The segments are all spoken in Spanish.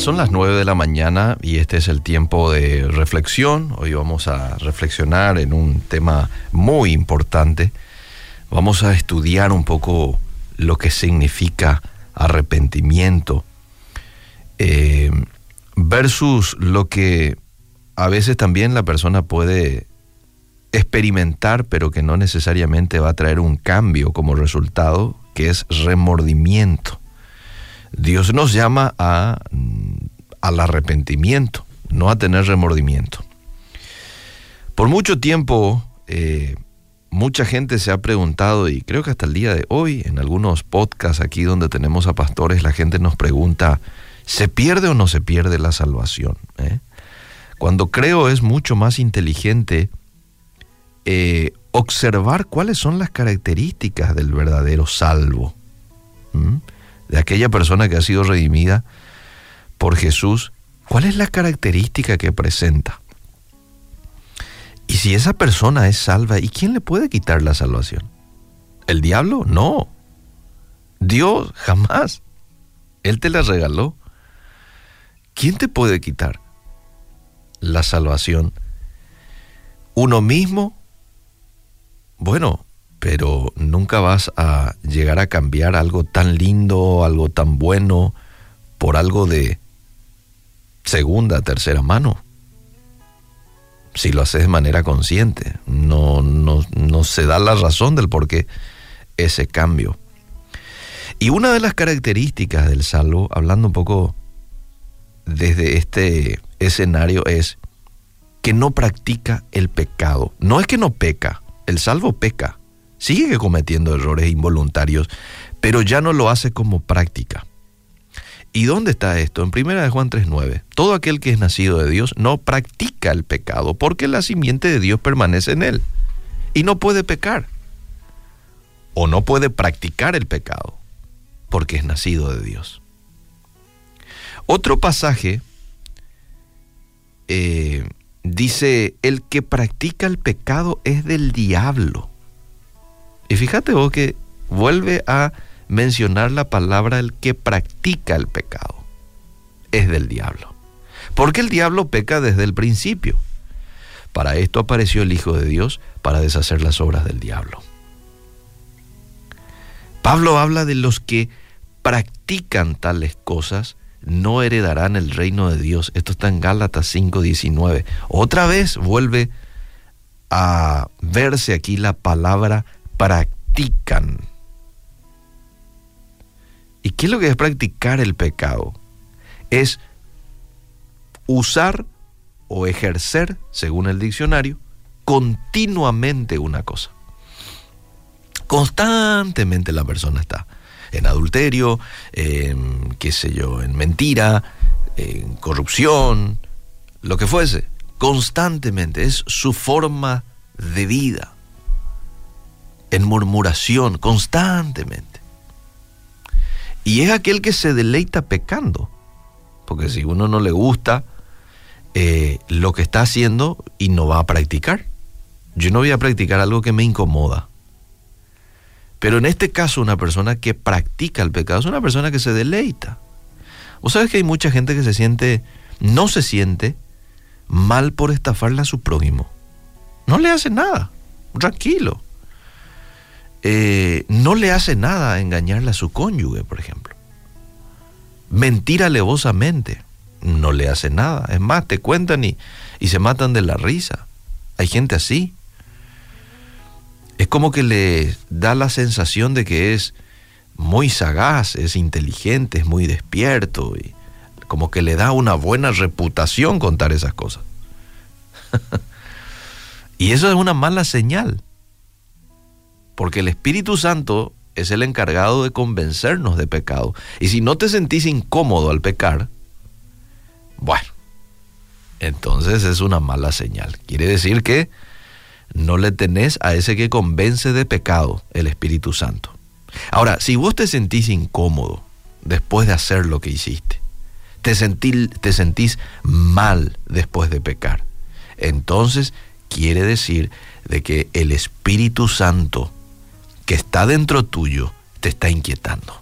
Son las 9 de la mañana y este es el tiempo de reflexión. Hoy vamos a reflexionar en un tema muy importante. Vamos a estudiar un poco lo que significa arrepentimiento eh, versus lo que a veces también la persona puede experimentar, pero que no necesariamente va a traer un cambio como resultado, que es remordimiento. Dios nos llama a, al arrepentimiento, no a tener remordimiento. Por mucho tiempo, eh, mucha gente se ha preguntado, y creo que hasta el día de hoy, en algunos podcasts aquí donde tenemos a pastores, la gente nos pregunta, ¿se pierde o no se pierde la salvación? ¿Eh? Cuando creo es mucho más inteligente eh, observar cuáles son las características del verdadero salvo de aquella persona que ha sido redimida por Jesús, ¿cuál es la característica que presenta? Y si esa persona es salva, ¿y quién le puede quitar la salvación? ¿El diablo? No. Dios jamás. Él te la regaló. ¿Quién te puede quitar la salvación? ¿Uno mismo? Bueno, pero nunca vas a llegar a cambiar algo tan lindo, algo tan bueno, por algo de segunda, tercera mano. Si lo haces de manera consciente, no, no, no se da la razón del por qué ese cambio. Y una de las características del salvo, hablando un poco desde este escenario, es que no practica el pecado. No es que no peca, el salvo peca, sigue cometiendo errores involuntarios, pero ya no lo hace como práctica. ¿Y dónde está esto? En 1 de Juan 3:9. Todo aquel que es nacido de Dios no practica el pecado, porque la simiente de Dios permanece en él y no puede pecar. O no puede practicar el pecado, porque es nacido de Dios. Otro pasaje eh, dice, el que practica el pecado es del diablo y fíjate vos que vuelve a mencionar la palabra el que practica el pecado. Es del diablo. Porque el diablo peca desde el principio. Para esto apareció el Hijo de Dios, para deshacer las obras del diablo. Pablo habla de los que practican tales cosas, no heredarán el reino de Dios. Esto está en Gálatas 5:19. Otra vez vuelve a verse aquí la palabra practican. ¿Y qué es lo que es practicar el pecado? Es usar o ejercer, según el diccionario, continuamente una cosa. Constantemente la persona está en adulterio, en, qué sé yo, en mentira, en corrupción, lo que fuese. Constantemente es su forma de vida en murmuración constantemente. Y es aquel que se deleita pecando, porque si uno no le gusta eh, lo que está haciendo y no va a practicar, yo no voy a practicar algo que me incomoda. Pero en este caso una persona que practica el pecado es una persona que se deleita. Vos sabes que hay mucha gente que se siente, no se siente mal por estafarle a su prójimo. No le hace nada, tranquilo. Eh, no le hace nada engañarle a su cónyuge, por ejemplo. Mentir alevosamente, no le hace nada. Es más, te cuentan y, y se matan de la risa. Hay gente así. Es como que le da la sensación de que es muy sagaz, es inteligente, es muy despierto y como que le da una buena reputación contar esas cosas. y eso es una mala señal porque el Espíritu Santo es el encargado de convencernos de pecado. Y si no te sentís incómodo al pecar, bueno, entonces es una mala señal. Quiere decir que no le tenés a ese que convence de pecado, el Espíritu Santo. Ahora, si vos te sentís incómodo después de hacer lo que hiciste, te, te sentís mal después de pecar, entonces quiere decir de que el Espíritu Santo que está dentro tuyo te está inquietando.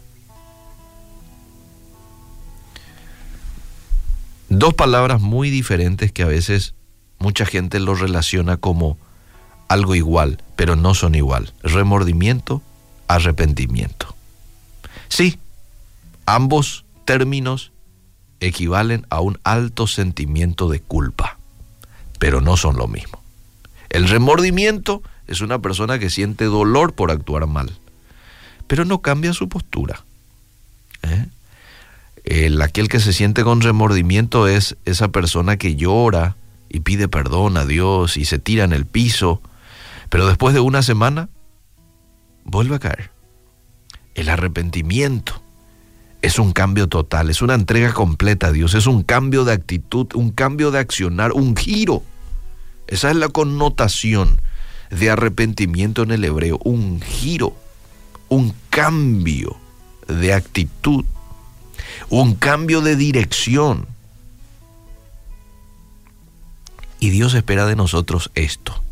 Dos palabras muy diferentes que a veces mucha gente lo relaciona como algo igual, pero no son igual. Remordimiento, arrepentimiento. Sí, ambos términos equivalen a un alto sentimiento de culpa, pero no son lo mismo. El remordimiento es una persona que siente dolor por actuar mal, pero no cambia su postura. ¿eh? El, aquel que se siente con remordimiento es esa persona que llora y pide perdón a Dios y se tira en el piso, pero después de una semana vuelve a caer. El arrepentimiento es un cambio total, es una entrega completa a Dios, es un cambio de actitud, un cambio de accionar, un giro. Esa es la connotación de arrepentimiento en el hebreo, un giro, un cambio de actitud, un cambio de dirección. Y Dios espera de nosotros esto,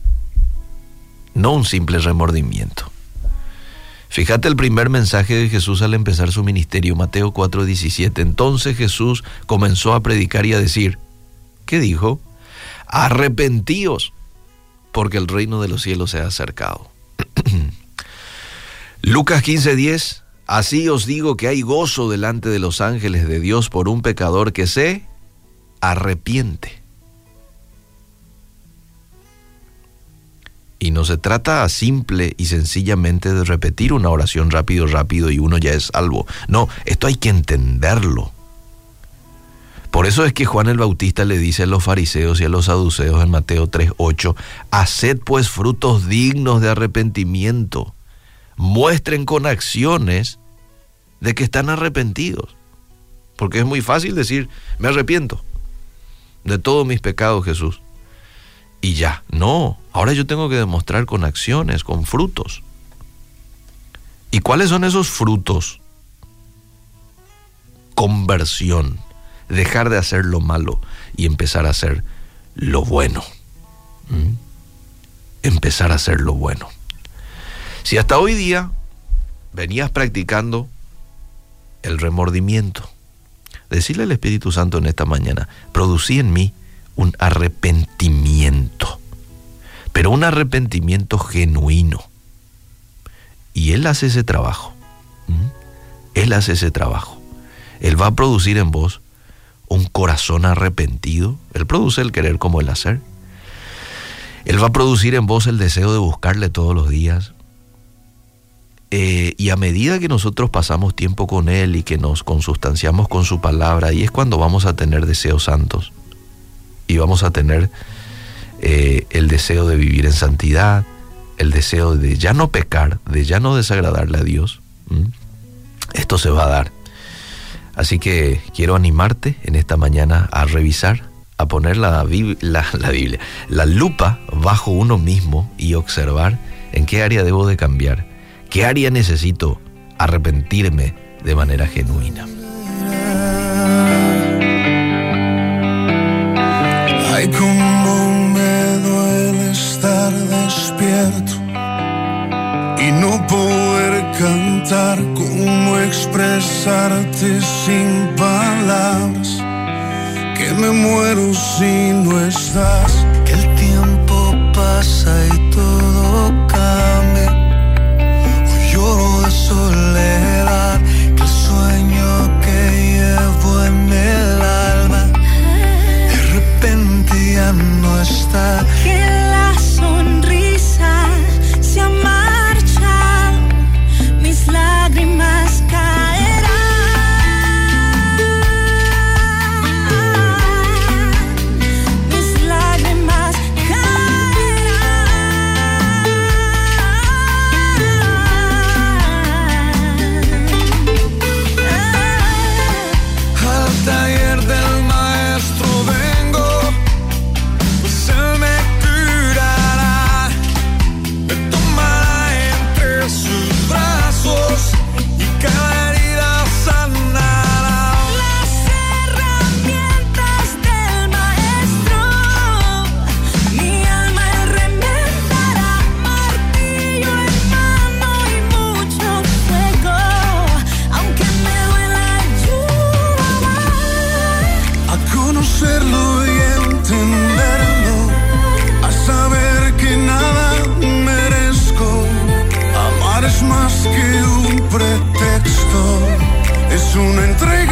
no un simple remordimiento. Fíjate el primer mensaje de Jesús al empezar su ministerio, Mateo 4:17. Entonces Jesús comenzó a predicar y a decir, ¿qué dijo? Arrepentíos, porque el reino de los cielos se ha acercado. Lucas 15:10, así os digo que hay gozo delante de los ángeles de Dios por un pecador que se arrepiente. Y no se trata simple y sencillamente de repetir una oración rápido, rápido y uno ya es salvo. No, esto hay que entenderlo. Por eso es que Juan el Bautista le dice a los fariseos y a los saduceos en Mateo 3:8, haced pues frutos dignos de arrepentimiento, muestren con acciones de que están arrepentidos. Porque es muy fácil decir, me arrepiento de todos mis pecados, Jesús y ya. No, ahora yo tengo que demostrar con acciones, con frutos. ¿Y cuáles son esos frutos? Conversión, dejar de hacer lo malo y empezar a hacer lo bueno. ¿Mm? Empezar a hacer lo bueno. Si hasta hoy día venías practicando el remordimiento, decirle al Espíritu Santo en esta mañana, producí en mí un arrepentimiento, pero un arrepentimiento genuino. Y Él hace ese trabajo. Él hace ese trabajo. Él va a producir en vos un corazón arrepentido. Él produce el querer como el hacer. Él va a producir en vos el deseo de buscarle todos los días. Eh, y a medida que nosotros pasamos tiempo con Él y que nos consustanciamos con su palabra, y es cuando vamos a tener deseos santos y vamos a tener eh, el deseo de vivir en santidad, el deseo de ya no pecar, de ya no desagradarle a Dios. Esto se va a dar. Así que quiero animarte en esta mañana a revisar, a poner la, la, la Biblia, la lupa bajo uno mismo y observar en qué área debo de cambiar, qué área necesito arrepentirme de manera genuina. Ay, como me duele estar despierto y no poder cantar, cómo expresarte sin palabras, que me muero si no estás, que el tiempo pasa y todo cambia, hoy lloro de soledad, una entrega